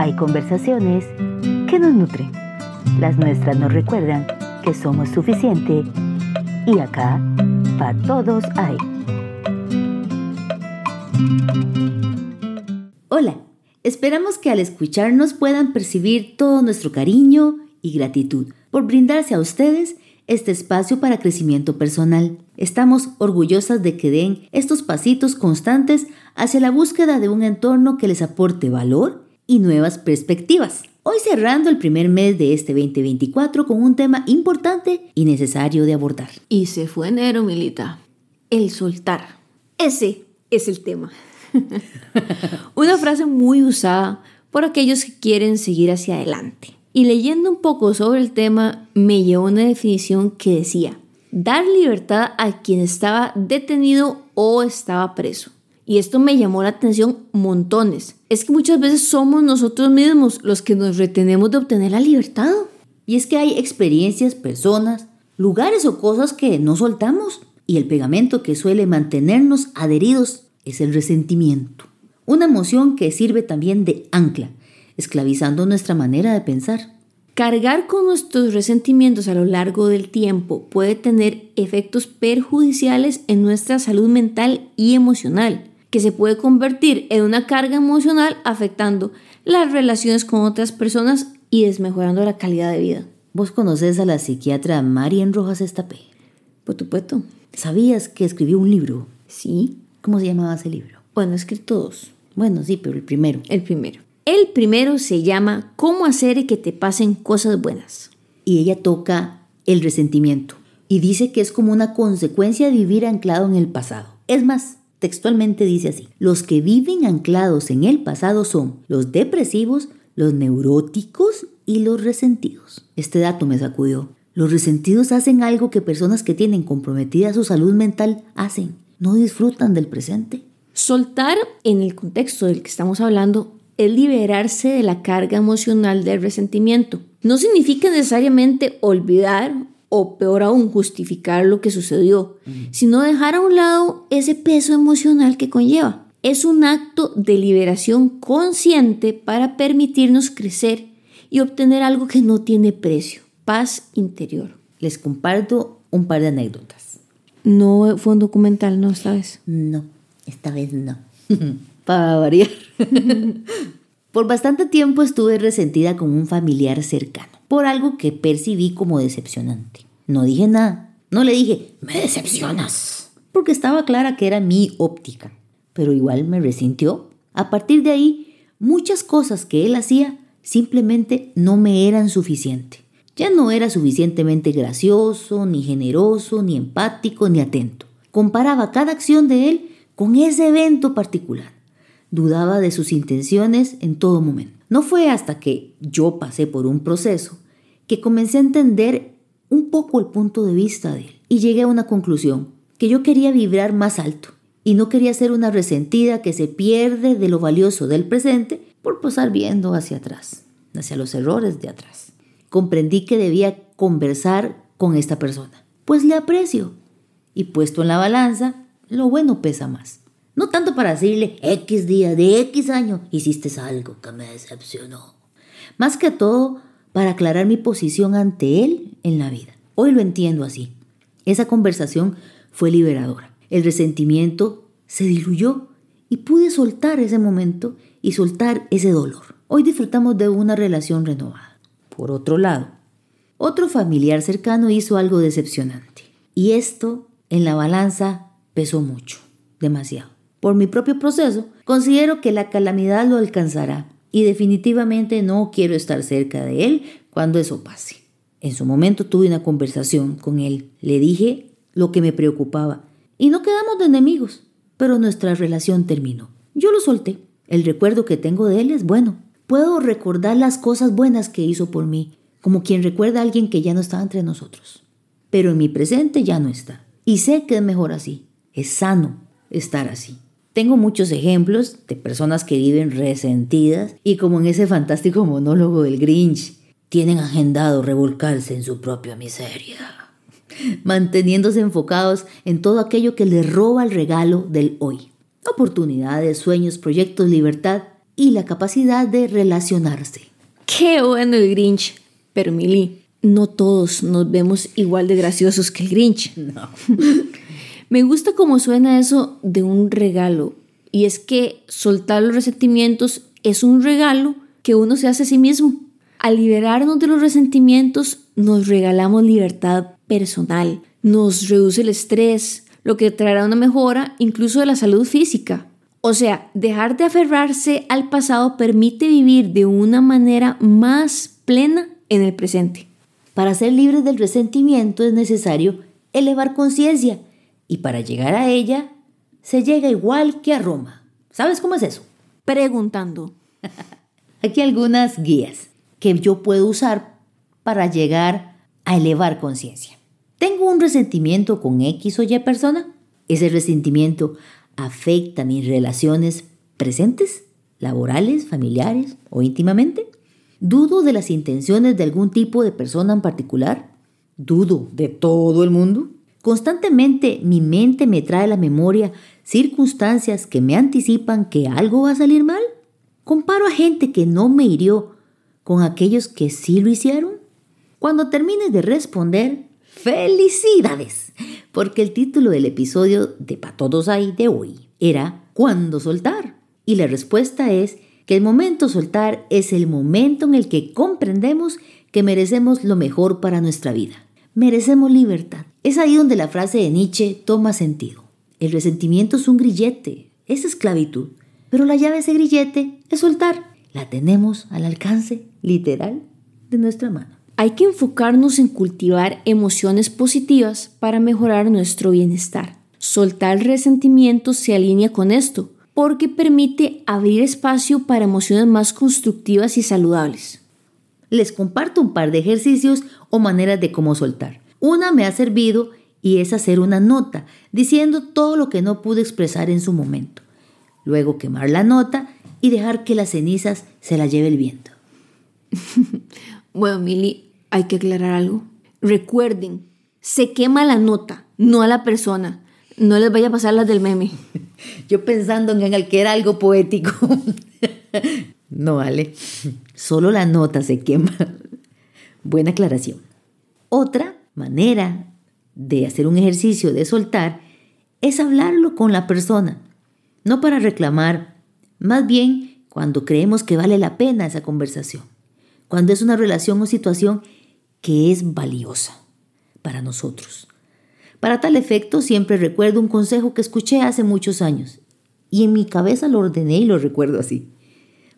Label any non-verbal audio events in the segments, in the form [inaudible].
Hay conversaciones que nos nutren. Las nuestras nos recuerdan que somos suficiente y acá para todos hay. Hola, esperamos que al escucharnos puedan percibir todo nuestro cariño y gratitud por brindarse a ustedes este espacio para crecimiento personal. Estamos orgullosas de que den estos pasitos constantes hacia la búsqueda de un entorno que les aporte valor y nuevas perspectivas. Hoy cerrando el primer mes de este 2024 con un tema importante y necesario de abordar. Y se fue enero, Milita. El soltar. Ese es el tema. [laughs] Una frase muy usada por aquellos que quieren seguir hacia adelante. Y leyendo un poco sobre el tema, me llevó una definición que decía, dar libertad a quien estaba detenido o estaba preso. Y esto me llamó la atención montones. Es que muchas veces somos nosotros mismos los que nos retenemos de obtener la libertad. Y es que hay experiencias, personas, lugares o cosas que no soltamos. Y el pegamento que suele mantenernos adheridos es el resentimiento. Una emoción que sirve también de ancla esclavizando nuestra manera de pensar. Cargar con nuestros resentimientos a lo largo del tiempo puede tener efectos perjudiciales en nuestra salud mental y emocional, que se puede convertir en una carga emocional afectando las relaciones con otras personas y desmejorando la calidad de vida. ¿Vos conoces a la psiquiatra Marian Rojas Estapé? Por supuesto. ¿Sabías que escribió un libro? Sí. ¿Cómo se llamaba ese libro? Bueno, escrito dos. Bueno, sí, pero el primero. El primero. El primero se llama Cómo hacer que te pasen cosas buenas. Y ella toca el resentimiento y dice que es como una consecuencia de vivir anclado en el pasado. Es más, textualmente dice así, los que viven anclados en el pasado son los depresivos, los neuróticos y los resentidos. Este dato me sacudió. Los resentidos hacen algo que personas que tienen comprometida su salud mental hacen. No disfrutan del presente. Soltar, en el contexto del que estamos hablando, es liberarse de la carga emocional del resentimiento. No significa necesariamente olvidar o peor aún justificar lo que sucedió, sino dejar a un lado ese peso emocional que conlleva. Es un acto de liberación consciente para permitirnos crecer y obtener algo que no tiene precio, paz interior. Les comparto un par de anécdotas. No fue un documental, ¿no? Esta vez. No, esta vez no. [laughs] para variar. [laughs] por bastante tiempo estuve resentida con un familiar cercano, por algo que percibí como decepcionante. No dije nada, no le dije, me decepcionas, porque estaba clara que era mi óptica, pero igual me resintió. A partir de ahí, muchas cosas que él hacía simplemente no me eran suficientes. Ya no era suficientemente gracioso, ni generoso, ni empático, ni atento. Comparaba cada acción de él con ese evento particular dudaba de sus intenciones en todo momento. No fue hasta que yo pasé por un proceso que comencé a entender un poco el punto de vista de él y llegué a una conclusión, que yo quería vibrar más alto y no quería ser una resentida que se pierde de lo valioso del presente por pasar viendo hacia atrás, hacia los errores de atrás. Comprendí que debía conversar con esta persona, pues le aprecio y puesto en la balanza, lo bueno pesa más. No tanto para decirle X día de X año hiciste algo que me decepcionó. Más que todo para aclarar mi posición ante él en la vida. Hoy lo entiendo así. Esa conversación fue liberadora. El resentimiento se diluyó y pude soltar ese momento y soltar ese dolor. Hoy disfrutamos de una relación renovada. Por otro lado, otro familiar cercano hizo algo decepcionante. Y esto en la balanza pesó mucho, demasiado. Por mi propio proceso, considero que la calamidad lo alcanzará y definitivamente no quiero estar cerca de él cuando eso pase. En su momento tuve una conversación con él, le dije lo que me preocupaba y no quedamos de enemigos, pero nuestra relación terminó. Yo lo solté. El recuerdo que tengo de él es bueno. Puedo recordar las cosas buenas que hizo por mí, como quien recuerda a alguien que ya no estaba entre nosotros. Pero en mi presente ya no está. Y sé que es mejor así. Es sano estar así. Tengo muchos ejemplos de personas que viven resentidas y como en ese fantástico monólogo del Grinch, tienen agendado revolcarse en su propia miseria, [laughs] manteniéndose enfocados en todo aquello que les roba el regalo del hoy. Oportunidades, sueños, proyectos, libertad, y la capacidad de relacionarse. Qué bueno el Grinch. Pero Mili, no todos nos vemos igual de graciosos que el Grinch. [laughs] No. [laughs] Me gusta cómo suena eso de un regalo. Y es que soltar los resentimientos es un regalo que uno se hace a sí mismo. Al liberarnos de los resentimientos, nos regalamos libertad personal, nos reduce el estrés, lo que traerá una mejora incluso de la salud física. O sea, dejar de aferrarse al pasado permite vivir de una manera más plena en el presente. Para ser libres del resentimiento es necesario elevar conciencia y para llegar a ella se llega igual que a Roma. ¿Sabes cómo es eso? Preguntando. [laughs] Aquí algunas guías que yo puedo usar para llegar a elevar conciencia. ¿Tengo un resentimiento con X o Y persona? ¿Ese resentimiento afecta mis relaciones presentes, laborales, familiares o íntimamente? ¿Dudo de las intenciones de algún tipo de persona en particular? ¿Dudo de todo el mundo? Constantemente mi mente me trae a la memoria circunstancias que me anticipan que algo va a salir mal. Comparo a gente que no me hirió con aquellos que sí lo hicieron. Cuando termines de responder, felicidades, porque el título del episodio de Pa' Todos Hay de hoy era ¿Cuándo soltar? Y la respuesta es que el momento soltar es el momento en el que comprendemos que merecemos lo mejor para nuestra vida. Merecemos libertad. Es ahí donde la frase de Nietzsche toma sentido. El resentimiento es un grillete, es esclavitud, pero la llave de ese grillete es soltar. La tenemos al alcance literal de nuestra mano. Hay que enfocarnos en cultivar emociones positivas para mejorar nuestro bienestar. Soltar el resentimiento se alinea con esto, porque permite abrir espacio para emociones más constructivas y saludables. Les comparto un par de ejercicios o maneras de cómo soltar. Una me ha servido y es hacer una nota diciendo todo lo que no pude expresar en su momento. Luego quemar la nota y dejar que las cenizas se la lleve el viento. [laughs] bueno, Mili, hay que aclarar algo. Recuerden, se quema la nota, no a la persona. No les vaya a pasar las del meme. [laughs] Yo pensando en el que era algo poético. [laughs] no vale. Solo la nota se quema. Buena aclaración. Otra manera de hacer un ejercicio de soltar es hablarlo con la persona, no para reclamar, más bien cuando creemos que vale la pena esa conversación, cuando es una relación o situación que es valiosa para nosotros. Para tal efecto, siempre recuerdo un consejo que escuché hace muchos años y en mi cabeza lo ordené y lo recuerdo así.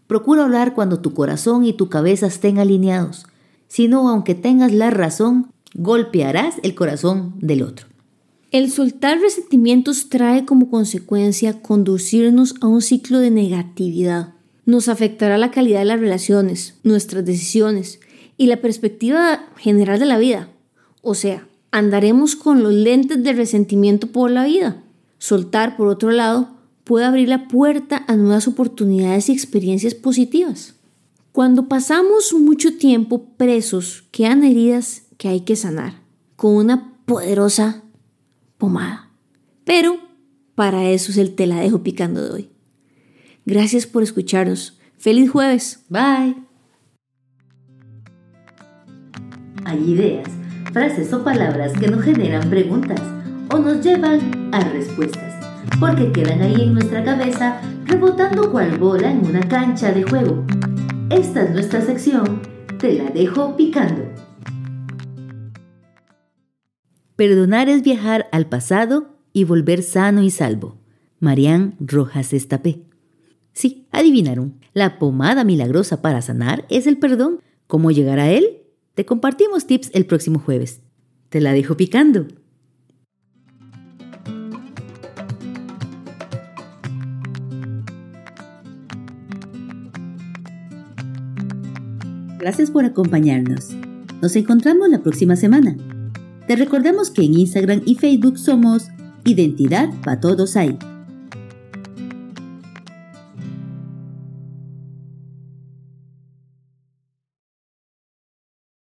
Procura hablar cuando tu corazón y tu cabeza estén alineados, si no, aunque tengas la razón, golpearás el corazón del otro. El soltar resentimientos trae como consecuencia conducirnos a un ciclo de negatividad. Nos afectará la calidad de las relaciones, nuestras decisiones y la perspectiva general de la vida. O sea, andaremos con los lentes de resentimiento por la vida. Soltar, por otro lado, puede abrir la puerta a nuevas oportunidades y experiencias positivas. Cuando pasamos mucho tiempo presos, quedan heridas que hay que sanar con una poderosa pomada. Pero para eso es el te la dejo picando de hoy. Gracias por escucharnos. Feliz jueves. Bye. Hay ideas, frases o palabras que nos generan preguntas o nos llevan a respuestas, porque quedan ahí en nuestra cabeza rebotando cual bola en una cancha de juego. Esta es nuestra sección, te la dejo picando. Perdonar es viajar al pasado y volver sano y salvo. Marián Rojas Estapé. Sí, adivinaron. La pomada milagrosa para sanar es el perdón. ¿Cómo llegar a él? Te compartimos tips el próximo jueves. Te la dejo picando. Gracias por acompañarnos. Nos encontramos la próxima semana. Te recordamos que en Instagram y Facebook somos Identidad para Todos Hay.